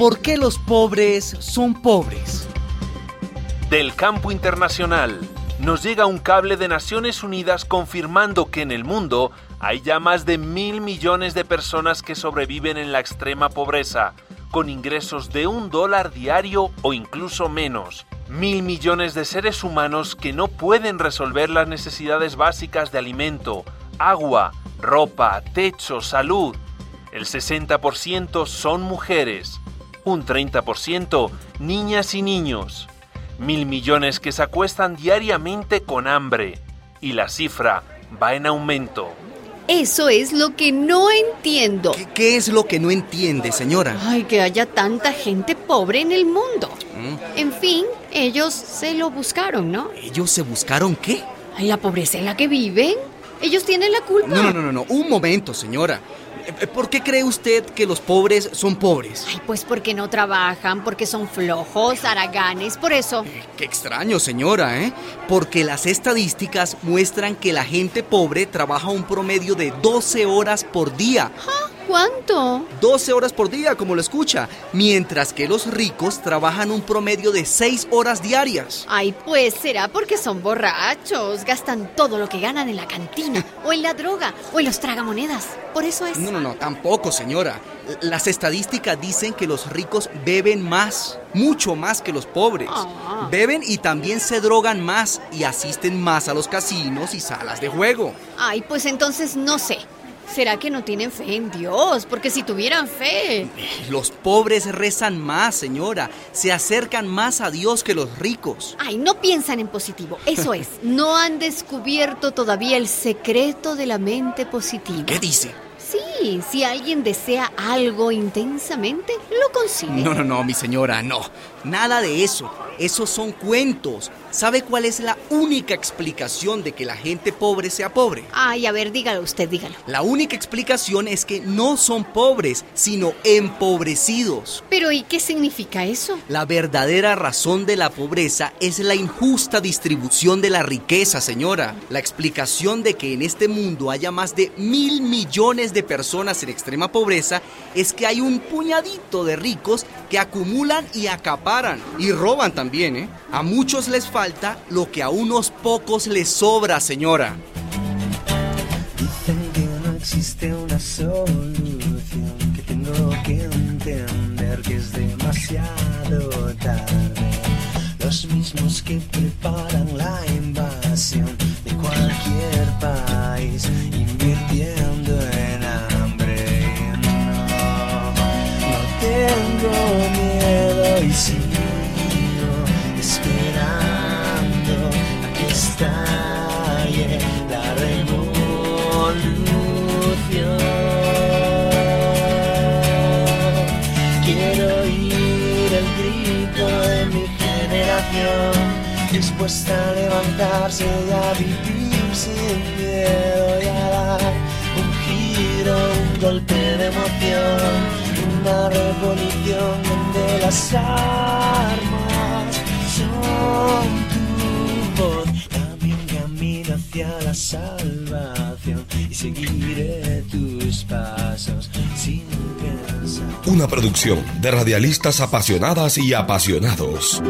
¿Por qué los pobres son pobres? Del campo internacional nos llega un cable de Naciones Unidas confirmando que en el mundo hay ya más de mil millones de personas que sobreviven en la extrema pobreza, con ingresos de un dólar diario o incluso menos. Mil millones de seres humanos que no pueden resolver las necesidades básicas de alimento, agua, ropa, techo, salud. El 60% son mujeres, un 30% niñas y niños. Mil millones que se acuestan diariamente con hambre. Y la cifra va en aumento. Eso es lo que no entiendo. ¿Qué, qué es lo que no entiende, señora? Ay, que haya tanta gente pobre en el mundo. ¿Mm? En fin, ellos se lo buscaron, ¿no? ¿Ellos se buscaron qué? Ay, la pobreza en la que viven. Ellos tienen la culpa. No, no, no, no, no. Un momento, señora. Eh, ¿Por qué cree usted que los pobres son pobres? Ay, pues porque no trabajan, porque son flojos, haraganes, por eso. Qué extraño, señora, ¿eh? Porque las estadísticas muestran que la gente pobre trabaja un promedio de 12 horas por día. ¿Cuánto? 12 horas por día, como lo escucha. Mientras que los ricos trabajan un promedio de 6 horas diarias. Ay, pues será porque son borrachos, gastan todo lo que ganan en la cantina, o en la droga, o en los tragamonedas. Por eso es. No, no, no, tampoco, señora. Las estadísticas dicen que los ricos beben más, mucho más que los pobres. Ah. Beben y también se drogan más y asisten más a los casinos y salas de juego. Ay, pues entonces no sé. ¿Será que no tienen fe en Dios? Porque si tuvieran fe. Los pobres rezan más, señora. Se acercan más a Dios que los ricos. Ay, no piensan en positivo. Eso es. No han descubierto todavía el secreto de la mente positiva. ¿Qué dice? Sí, si alguien desea algo intensamente, lo consigue. No, no, no, mi señora, no. Nada de eso. Esos son cuentos. ¿Sabe cuál es la única explicación de que la gente pobre sea pobre? Ay, a ver, dígalo usted, dígalo. La única explicación es que no son pobres, sino empobrecidos. Pero ¿y qué significa eso? La verdadera razón de la pobreza es la injusta distribución de la riqueza, señora. La explicación de que en este mundo haya más de mil millones de personas en extrema pobreza es que hay un puñadito de ricos que acumulan y acaparan. Y roban también, ¿eh? A muchos les falta lo que a unos pocos les sobra, señora. Dicen que no existe una solución, que tengo que entender que es demasiado tarde. Los mismos que preparan la invasión de cualquier país, invirtiendo en hambre. No, no tengo miedo y sigo estalle la revolución. Quiero oír el grito de mi generación, dispuesta a levantarse y a vivir sin miedo y a dar un giro, un golpe de emoción, una revolución donde las armas la salvación y seguiré tus pasos sin pensar. Una producción de radialistas apasionadas y apasionados.